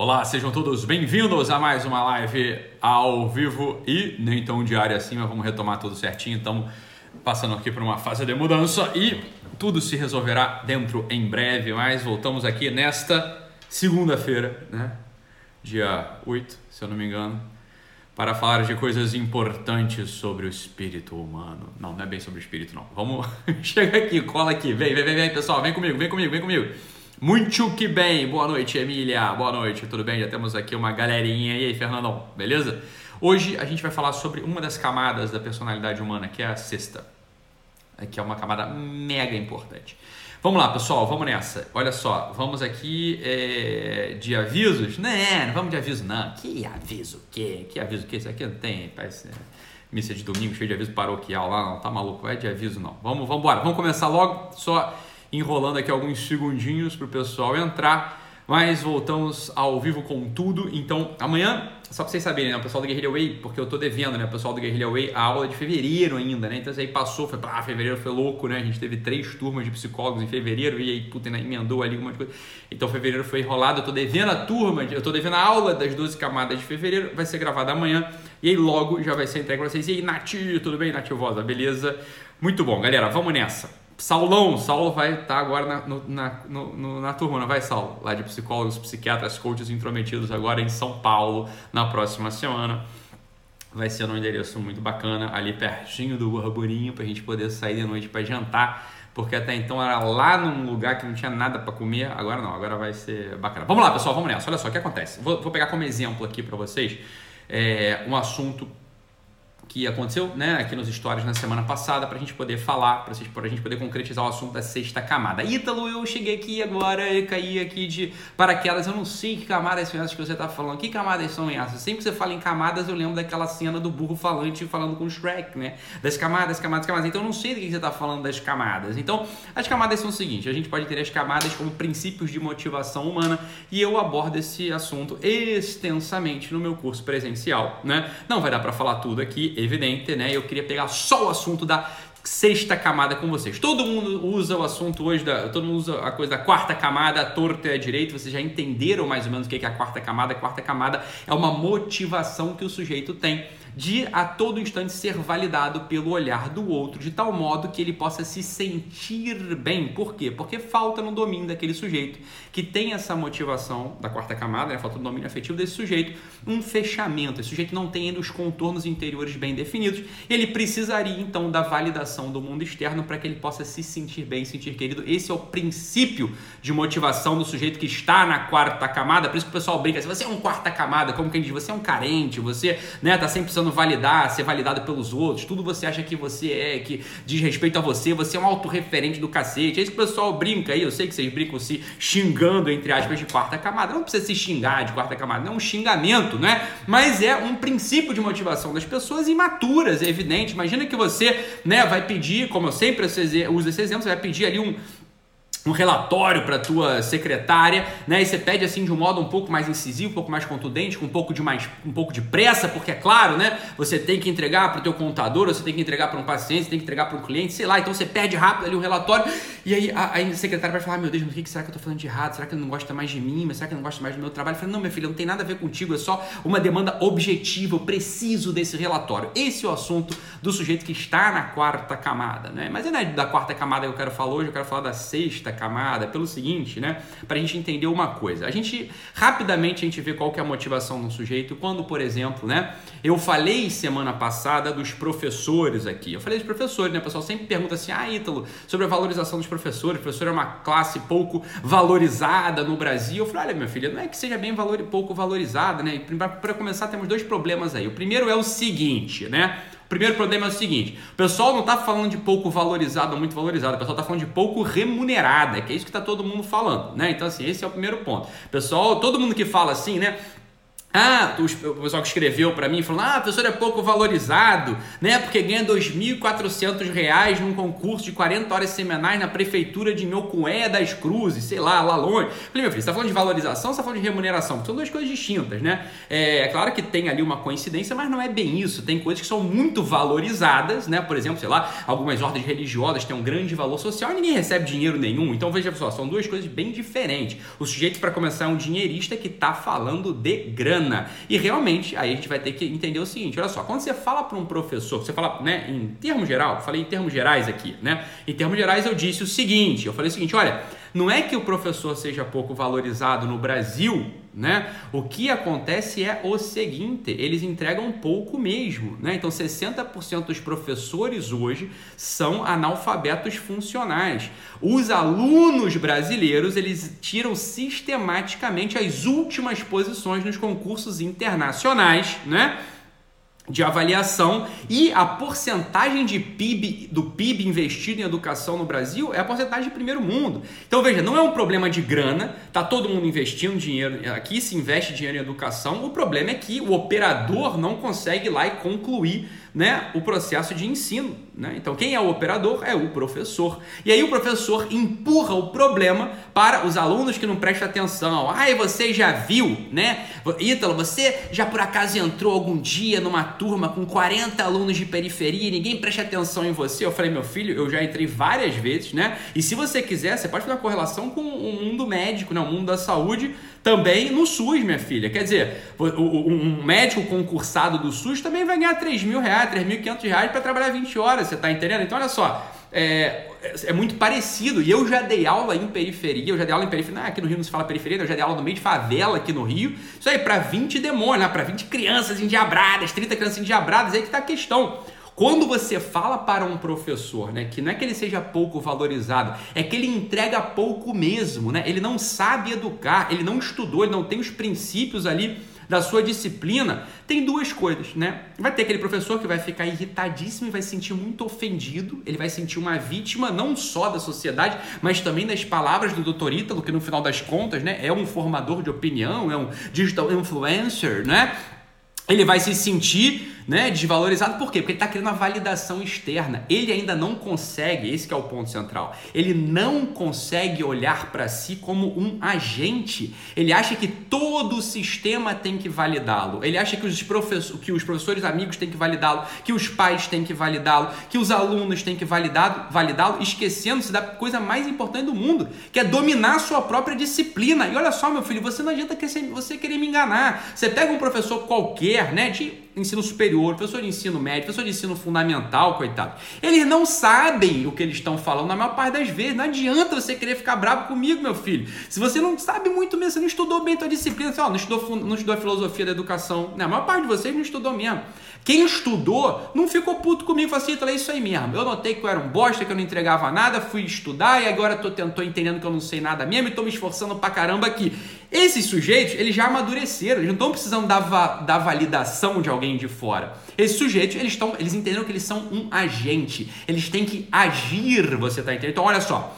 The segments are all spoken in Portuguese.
Olá, sejam todos bem-vindos a mais uma live ao vivo e nem tão diária assim, mas vamos retomar tudo certinho. Estamos passando aqui por uma fase de mudança e tudo se resolverá dentro em breve, mas voltamos aqui nesta segunda-feira, né? Dia 8, se eu não me engano, para falar de coisas importantes sobre o espírito humano. Não, não é bem sobre o espírito, não. Vamos, chega aqui, cola aqui, vem, vem, vem, vem, pessoal, vem comigo, vem comigo, vem comigo. Muito que bem, boa noite, Emília, boa noite, tudo bem? Já temos aqui uma galerinha. E aí, Fernandão, beleza? Hoje a gente vai falar sobre uma das camadas da personalidade humana, que é a sexta, que é uma camada mega importante. Vamos lá, pessoal, vamos nessa. Olha só, vamos aqui é, de avisos. Não, não vamos de aviso, não. Que aviso o quê? Que aviso o quê? Isso aqui não tem, parece é, missa de domingo cheio de aviso paroquial lá, não, tá maluco, vai de aviso não. Vamos, vamos embora, vamos começar logo, só enrolando aqui alguns segundinhos para o pessoal entrar. Mas voltamos ao vivo com tudo. Então, amanhã, só para vocês saberem, né? O pessoal do Guerrilla Way, porque eu tô devendo, né? O pessoal do Guerrilla Way, a aula de fevereiro ainda, né? Então, isso aí passou, foi, ah, fevereiro foi louco, né? A gente teve três turmas de psicólogos em fevereiro e aí, puta, né? emendou ali alguma coisa. Então, fevereiro foi enrolado. Eu tô devendo a turma, eu tô devendo a aula das 12 camadas de fevereiro, vai ser gravada amanhã. E aí, logo já vai ser entregue para vocês. E aí, Nath, tudo bem, Nath Vosa? Beleza? Muito bom, galera, vamos nessa. Saulão, Saulo vai estar tá agora na, no, na, no, na turma, não vai, Saulo? Lá de psicólogos, psiquiatras, coaches intrometidos agora em São Paulo na próxima semana. Vai ser um endereço muito bacana, ali pertinho do Arborinho, para a gente poder sair de noite para jantar, porque até então era lá num lugar que não tinha nada para comer, agora não, agora vai ser bacana. Vamos lá, pessoal, vamos nessa. Olha só o que acontece. Vou, vou pegar como exemplo aqui para vocês é, um assunto que aconteceu né, aqui nos stories na semana passada para a gente poder falar, para a gente poder concretizar o assunto da sexta camada. Ítalo, eu cheguei aqui agora e caí aqui de paraquedas, eu não sei que camadas são essas que você está falando. Que camadas são essas? Sempre que você fala em camadas, eu lembro daquela cena do burro falante falando com o Shrek, né? Das camadas, camadas, camadas. Então eu não sei do que você está falando das camadas. Então, as camadas são o seguinte: a gente pode ter as camadas como princípios de motivação humana e eu abordo esse assunto extensamente no meu curso presencial, né? Não vai dar para falar tudo aqui, evidente, né? Eu queria pegar só o assunto da sexta camada com vocês. Todo mundo usa o assunto hoje da, todo mundo usa a coisa da quarta camada, a torta é a direita. Vocês já entenderam mais ou menos o que é a quarta camada? A quarta camada é uma motivação que o sujeito tem de a todo instante ser validado pelo olhar do outro, de tal modo que ele possa se sentir bem. Por quê? Porque falta no domínio daquele sujeito que tem essa motivação da quarta camada, né? falta no domínio afetivo desse sujeito, um fechamento. Esse sujeito não tem ainda os contornos interiores bem definidos. Ele precisaria então da validação do mundo externo para que ele possa se sentir bem, sentir querido. Esse é o princípio de motivação do sujeito que está na quarta camada. Por isso que o pessoal brinca: se você é um quarta camada, como quem diz, você é um carente, você né, tá sempre precisando validar, ser validado pelos outros, tudo você acha que você é, que diz respeito a você, você é um autorreferente do cacete. É isso que o pessoal brinca aí, eu sei que vocês brincam se xingando, entre aspas, de quarta camada. Não precisa se xingar de quarta camada, não é um xingamento, né? Mas é um princípio de motivação das pessoas imaturas, é evidente. Imagina que você, né, vai pedir, como eu sempre uso esse exemplo, você vai pedir ali um um relatório para tua secretária, né? E você pede assim de um modo um pouco mais incisivo, um pouco mais contundente, com um pouco de mais um pouco de pressa, porque é claro, né? Você tem que entregar para o teu contador, você tem que entregar para um paciente, você tem que entregar para um cliente, sei lá. Então você pede rápido ali um relatório e aí a, a secretária vai falar: ah, "Meu Deus, mas o que será que eu estou falando de errado? Será que ele não gosta mais de mim? Mas será que ele não gosta mais do meu trabalho?" Eu falei: "Não, minha filha, não tem nada a ver contigo, é só uma demanda objetiva, eu preciso desse relatório." Esse é o assunto do sujeito que está na quarta camada, né? Mas é da quarta camada que eu quero falar hoje, eu quero falar da sexta camada, pelo seguinte, né? Para a gente entender uma coisa. A gente, rapidamente, a gente vê qual que é a motivação do sujeito quando, por exemplo, né? Eu falei semana passada dos professores aqui. Eu falei dos professores, né? O pessoal sempre pergunta assim, ah, Ítalo, sobre a valorização dos professores. O professor é uma classe pouco valorizada no Brasil. Eu falei, olha, minha filha, não é que seja bem valor, pouco valorizada, né? Para começar, temos dois problemas aí. O primeiro é o seguinte, né? Primeiro problema é o seguinte: o pessoal não está falando de pouco valorizado ou muito valorizado, o pessoal está falando de pouco remunerada, que é isso que está todo mundo falando, né? Então, assim, esse é o primeiro ponto. Pessoal, todo mundo que fala assim, né? Ah, o pessoal que escreveu para mim falou: ah, professor é pouco valorizado, né? Porque ganha R$ 2.400 num concurso de 40 horas semanais na prefeitura de Miocué das Cruzes, sei lá, lá longe. Falei, meu filho, você tá falando de valorização ou você tá falando de remuneração? São duas coisas distintas, né? É, é, claro que tem ali uma coincidência, mas não é bem isso. Tem coisas que são muito valorizadas, né? Por exemplo, sei lá, algumas ordens religiosas têm um grande valor social e ninguém recebe dinheiro nenhum. Então veja só, são duas coisas bem diferentes. O sujeito, para começar, é um dinheirista que tá falando de grana grana. E realmente, aí a gente vai ter que entender o seguinte: olha só, quando você fala para um professor, você fala, né, em termos geral, falei em termos gerais aqui, né? Em termos gerais, eu disse o seguinte: eu falei o seguinte, olha, não é que o professor seja pouco valorizado no Brasil, né? O que acontece é o seguinte, eles entregam pouco mesmo, né? Então 60% dos professores hoje são analfabetos funcionais. Os alunos brasileiros, eles tiram sistematicamente as últimas posições nos concursos internacionais, né? De avaliação e a porcentagem de PIB do PIB investido em educação no Brasil é a porcentagem de primeiro mundo. Então veja, não é um problema de grana, tá todo mundo investindo dinheiro aqui, se investe dinheiro em educação. O problema é que o operador não consegue ir lá e concluir né, o processo de ensino. Né? Então, quem é o operador é o professor. E aí o professor empurra o problema para os alunos que não prestam atenção. Ai, você já viu, né? Ítalo, você já por acaso entrou algum dia numa turma com 40 alunos de periferia e ninguém presta atenção em você? Eu falei, meu filho, eu já entrei várias vezes, né? E se você quiser, você pode fazer uma correlação com o mundo médico, né? o mundo da saúde também no SUS, minha filha. Quer dizer, um médico concursado do SUS também vai ganhar 3 mil reais, 3.500 reais para trabalhar 20 horas, você está entendendo? Então, olha só, é, é, muito parecido. E eu já dei aula em periferia, eu já dei aula em periferia, aqui no Rio não se fala periferia, eu já dei aula no meio de favela aqui no Rio. Isso aí, para 20 demônios, né? para 20 crianças endiabradas, 30 crianças endiabradas, aí que tá a questão. Quando você fala para um professor, né, que não é que ele seja pouco valorizado, é que ele entrega pouco mesmo, né? Ele não sabe educar, ele não estudou, ele não tem os princípios ali da sua disciplina, tem duas coisas, né? Vai ter aquele professor que vai ficar irritadíssimo e vai se sentir muito ofendido, ele vai sentir uma vítima não só da sociedade, mas também das palavras do Dr. Ítalo, que no final das contas, né, é um formador de opinião, é um digital influencer, né? Ele vai se sentir né, desvalorizado. Por quê? Porque ele está querendo uma validação externa. Ele ainda não consegue, esse é o ponto central, ele não consegue olhar para si como um agente. Ele acha que todo o sistema tem que validá-lo. Ele acha que os, professores, que os professores amigos têm que validá-lo, que os pais têm que validá-lo, que os alunos têm que validá-lo, esquecendo-se da coisa mais importante do mundo, que é dominar a sua própria disciplina. E olha só, meu filho, você não adianta você querer me enganar. Você pega um professor qualquer, né, de ensino superior, professor de ensino médio, professor de ensino fundamental, coitado. Eles não sabem o que eles estão falando na maior parte das vezes. Não adianta você querer ficar bravo comigo, meu filho. Se você não sabe muito mesmo, você não estudou bem tua disciplina, você, ó, não, estudou, não estudou a filosofia da educação. Né? A maior parte de vocês não estudou mesmo. Quem estudou não ficou puto comigo, falou assim, é isso aí mesmo. Eu notei que eu era um bosta, que eu não entregava nada, fui estudar e agora tô, tô entendendo que eu não sei nada mesmo e tô me esforçando pra caramba aqui. Esses sujeitos, eles já amadureceram, eles não estão precisando da, va da validação de alguém de fora. Esses sujeitos, eles, estão, eles entenderam que eles são um agente, eles têm que agir, você tá entendendo? Então, olha só,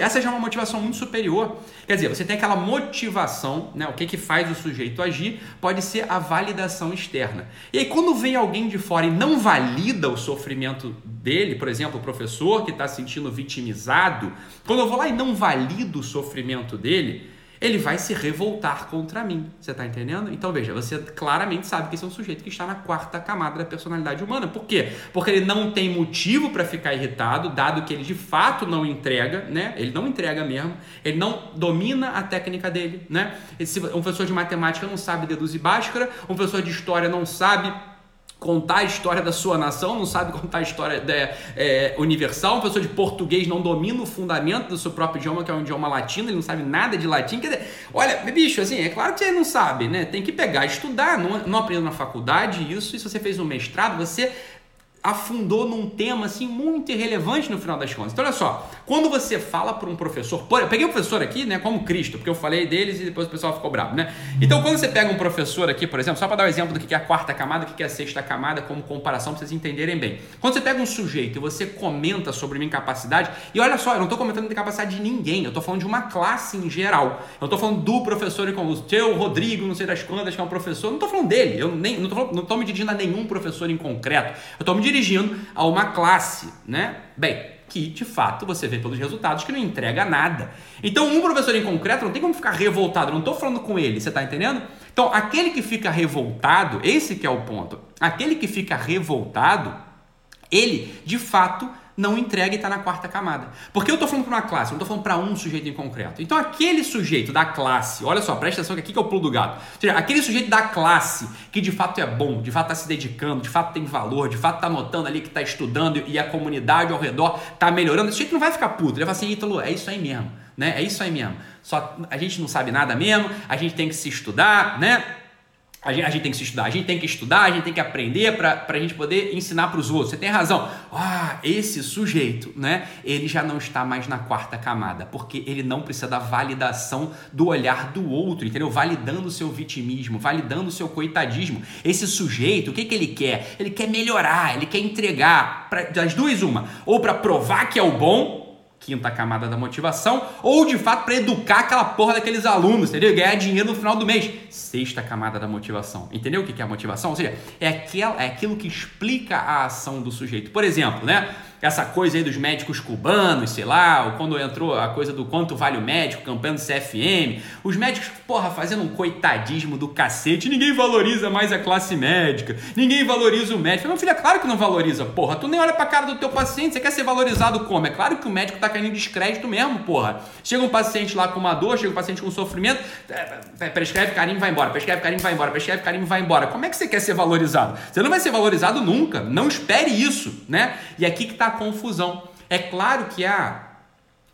essa já é uma motivação muito superior. Quer dizer, você tem aquela motivação, né? O que, que faz o sujeito agir pode ser a validação externa. E aí, quando vem alguém de fora e não valida o sofrimento dele, por exemplo, o professor que está se sentindo vitimizado, quando eu vou lá e não valido o sofrimento dele, ele vai se revoltar contra mim. Você está entendendo? Então veja, você claramente sabe que esse é um sujeito que está na quarta camada da personalidade humana. Por quê? Porque ele não tem motivo para ficar irritado, dado que ele de fato não entrega, né? Ele não entrega mesmo, ele não domina a técnica dele, né? Esse, um professor de matemática não sabe deduzir Bhaskara, um professor de história não sabe contar a história da sua nação, não sabe contar a história da, é, universal, uma pessoa de português não domina o fundamento do seu próprio idioma, que é um idioma latino, ele não sabe nada de latim. Quer dizer, olha, bicho, assim, é claro que você não sabe, né? Tem que pegar, estudar, não, não aprendeu na faculdade isso, e se você fez um mestrado, você afundou num tema assim muito irrelevante no final das contas. Então olha só, quando você fala para um professor, por, eu peguei o professor aqui, né, como Cristo, porque eu falei deles e depois o pessoal ficou bravo, né? Então quando você pega um professor aqui, por exemplo, só para dar um exemplo do que é a quarta camada, o que é a sexta camada, como comparação para vocês entenderem bem. Quando você pega um sujeito e você comenta sobre minha incapacidade, e olha só, eu não estou comentando a incapacidade de ninguém, eu estou falando de uma classe em geral. Eu estou falando do professor como o teu Rodrigo, não sei das quantas, que é um professor, não estou falando dele, eu nem não estou me dirigindo a nenhum professor em concreto. Eu estou me dirigindo a uma classe, né? Bem, que de fato você vê pelos resultados que não entrega nada. Então, um professor em concreto não tem como ficar revoltado, não estou falando com ele, você está entendendo? Então, aquele que fica revoltado, esse que é o ponto. Aquele que fica revoltado, ele de fato não entrega e está na quarta camada. Porque eu estou falando para uma classe, não estou falando para um sujeito em concreto. Então, aquele sujeito da classe, olha só, presta atenção que aqui que é o pulo do gato. Ou seja, aquele sujeito da classe que de fato é bom, de fato está se dedicando, de fato tem valor, de fato está notando ali que está estudando e a comunidade ao redor está melhorando, esse sujeito não vai ficar puto. Ele vai falar assim, Ítalo, é isso aí mesmo, né? É isso aí mesmo. Só a gente não sabe nada mesmo, a gente tem que se estudar, né? A gente, a gente, tem que se estudar, a gente tem que estudar, a gente tem que aprender para a gente poder ensinar para os outros. Você tem razão. Ah, esse sujeito, né? Ele já não está mais na quarta camada, porque ele não precisa da validação do olhar do outro, entendeu? Validando o seu vitimismo, validando o seu coitadismo. Esse sujeito, o que, que ele quer? Ele quer melhorar, ele quer entregar. Pra, das duas, uma. Ou para provar que é o bom, quinta camada da motivação, ou de fato para educar aquela porra daqueles alunos, entendeu? Ganhar dinheiro no final do mês. Sexta camada da motivação. Entendeu o que é a motivação? Ou seja, é, é aquilo que explica a ação do sujeito. Por exemplo, né? Essa coisa aí dos médicos cubanos, sei lá, quando entrou a coisa do quanto vale o médico, campanha do CFM, os médicos, porra, fazendo um coitadismo do cacete, ninguém valoriza mais a classe médica, ninguém valoriza o médico. Meu filho, é claro que não valoriza, porra, tu nem olha pra cara do teu paciente, você quer ser valorizado como? É claro que o médico tá caindo descrédito mesmo, porra. Chega um paciente lá com uma dor, chega um paciente com sofrimento, é, é, prescreve carinho vai embora, prescreve carinho vai embora, prescreve carinho vai embora. Como é que você quer ser valorizado? Você não vai ser valorizado nunca, não espere isso, né? E aqui que tá a confusão. É claro que a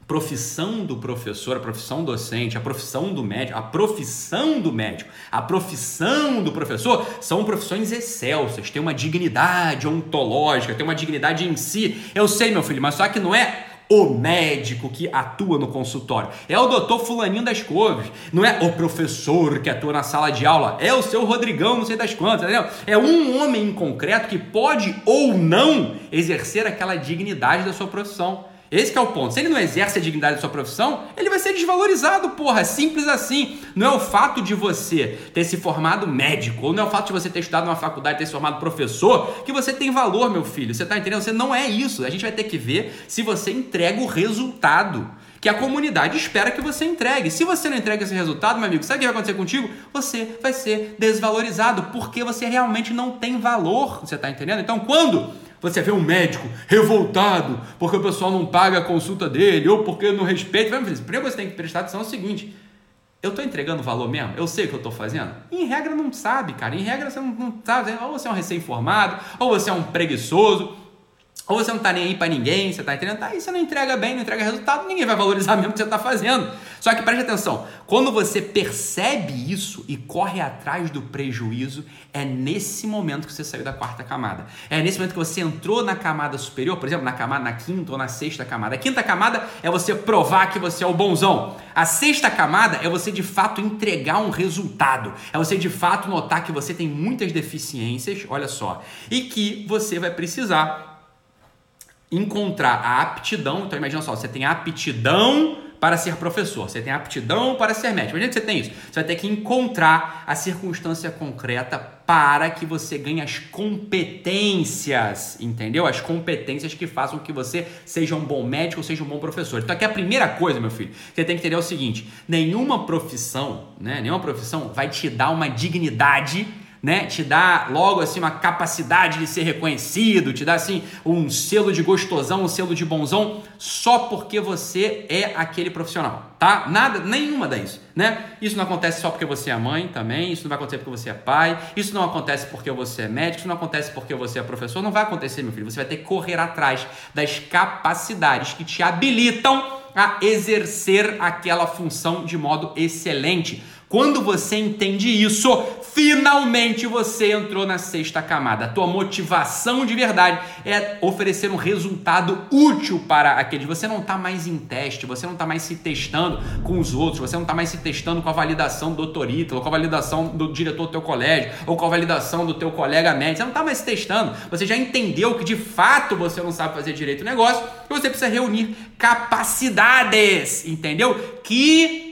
profissão do professor, a profissão docente, a profissão do médico, a profissão do médico, a profissão do professor são profissões excelsas, tem uma dignidade ontológica, tem uma dignidade em si. Eu sei, meu filho, mas só que não é o médico que atua no consultório. É o doutor Fulaninho das Couves. Não é o professor que atua na sala de aula. É o seu Rodrigão, não sei das quantas, entendeu? É um homem em concreto que pode ou não exercer aquela dignidade da sua profissão. Esse é o ponto. Se ele não exerce a dignidade da sua profissão, ele vai ser desvalorizado, porra. É simples assim. Não é o fato de você ter se formado médico, ou não é o fato de você ter estudado numa faculdade, ter se formado professor, que você tem valor, meu filho. Você tá entendendo? Você não é isso. A gente vai ter que ver se você entrega o resultado que a comunidade espera que você entregue. Se você não entrega esse resultado, meu amigo, sabe o que vai acontecer contigo? Você vai ser desvalorizado porque você realmente não tem valor. Você está entendendo? Então, quando você vê um médico revoltado porque o pessoal não paga a consulta dele ou porque não respeita. Primeiro você tem que prestar atenção é o seguinte: eu estou entregando valor mesmo? Eu sei o que eu estou fazendo? Em regra, não sabe, cara. Em regra, você não, não sabe. Ou você é um recém-formado, ou você é um preguiçoso. Ou você não tá nem aí para ninguém, você tá entendendo? Tá aí, você não entrega bem, não entrega resultado, ninguém vai valorizar mesmo o que você tá fazendo. Só que preste atenção, quando você percebe isso e corre atrás do prejuízo, é nesse momento que você saiu da quarta camada. É nesse momento que você entrou na camada superior, por exemplo, na camada na quinta ou na sexta camada. A quinta camada é você provar que você é o bonzão. A sexta camada é você de fato entregar um resultado. É você de fato notar que você tem muitas deficiências, olha só, e que você vai precisar encontrar a aptidão. Então imagina só, você tem aptidão para ser professor, você tem aptidão para ser médico. Imagina que você tem isso. Você vai ter que encontrar a circunstância concreta para que você ganhe as competências, entendeu? As competências que façam que você seja um bom médico ou seja um bom professor. Então aqui a primeira coisa, meu filho, você tem que entender é o seguinte: nenhuma profissão, né? Nenhuma profissão vai te dar uma dignidade né? Te dá logo assim uma capacidade de ser reconhecido, te dá assim um selo de gostosão, um selo de bonzão, só porque você é aquele profissional, tá? Nada, nenhuma isso, né? Isso não acontece só porque você é mãe também, isso não vai acontecer porque você é pai, isso não acontece porque você é médico, isso não acontece porque você é professor, não vai acontecer, meu filho. Você vai ter que correr atrás das capacidades que te habilitam a exercer aquela função de modo excelente. Quando você entende isso, finalmente você entrou na sexta camada. A tua motivação de verdade é oferecer um resultado útil para aqueles. Você não está mais em teste, você não está mais se testando com os outros, você não está mais se testando com a validação do doutorito, ou com a validação do diretor do teu colégio, ou com a validação do teu colega médico. Você não está mais se testando. Você já entendeu que de fato você não sabe fazer direito o negócio e você precisa reunir capacidades, entendeu? Que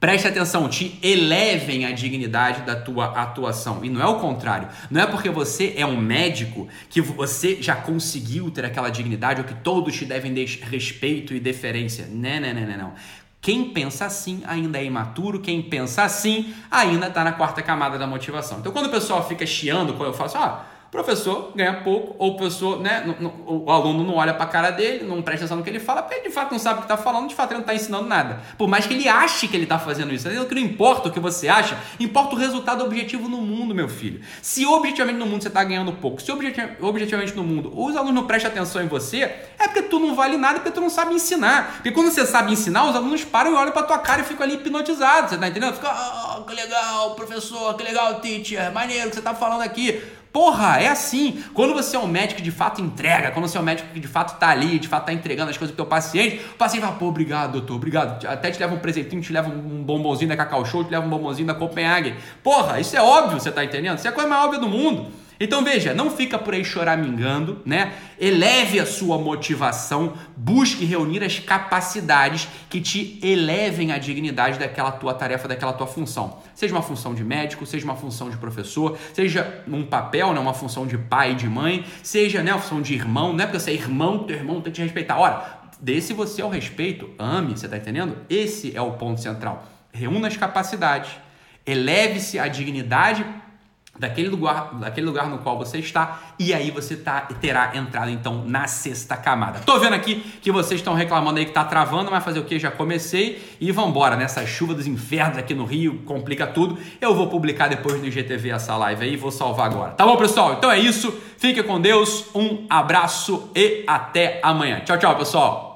Preste atenção, te elevem a dignidade da tua atuação. E não é o contrário. Não é porque você é um médico que você já conseguiu ter aquela dignidade ou que todos te devem respeito e deferência. Não, não, não, não, não. Quem pensa assim ainda é imaturo, quem pensa assim ainda está na quarta camada da motivação. Então, quando o pessoal fica chiando, quando eu faço, ah, professor ganha pouco, ou o professor, né, o aluno não olha para a cara dele, não presta atenção no que ele fala, porque ele de fato não sabe o que está falando, de fato ele não está ensinando nada. Por mais que ele ache que ele está fazendo isso, não importa o que você acha, importa o resultado objetivo no mundo, meu filho. Se objetivamente no mundo você está ganhando pouco, se objetivamente no mundo os alunos não prestam atenção em você, é porque tu não vale nada, porque tu não sabe ensinar. Porque quando você sabe ensinar, os alunos param e olham para tua cara e ficam ali hipnotizados, você tá entendendo? Fica, oh, que legal, professor, que legal, teacher, maneiro que você está falando aqui. Porra, é assim. Quando você é um médico que de fato entrega, quando você é um médico que de fato tá ali, de fato tá entregando as coisas pro teu paciente, o paciente fala, pô, obrigado, doutor, obrigado. Até te leva um presentinho, te leva um bombonzinho da Cacau Show, te leva um bombonzinho da Copenhague. Porra, isso é óbvio, você tá entendendo? Isso é a coisa mais óbvia do mundo. Então veja, não fica por aí choramingando, né? Eleve a sua motivação, busque reunir as capacidades que te elevem a dignidade daquela tua tarefa, daquela tua função. Seja uma função de médico, seja uma função de professor, seja um papel, né, uma função de pai de mãe, seja né, uma função de irmão, não é porque você é irmão, teu irmão tem que te respeitar. Ora, dê se você é o respeito, ame, você tá entendendo? Esse é o ponto central. Reúna as capacidades, eleve-se a dignidade daquele lugar, daquele lugar no qual você está, e aí você tá, terá entrado então na sexta camada. Tô vendo aqui que vocês estão reclamando aí que tá travando, mas fazer o que? Já comecei e vambora, nessa chuva dos infernos aqui no Rio, complica tudo. Eu vou publicar depois no IGTV essa live aí, vou salvar agora. Tá bom, pessoal? Então é isso. Fique com Deus, um abraço e até amanhã. Tchau, tchau, pessoal.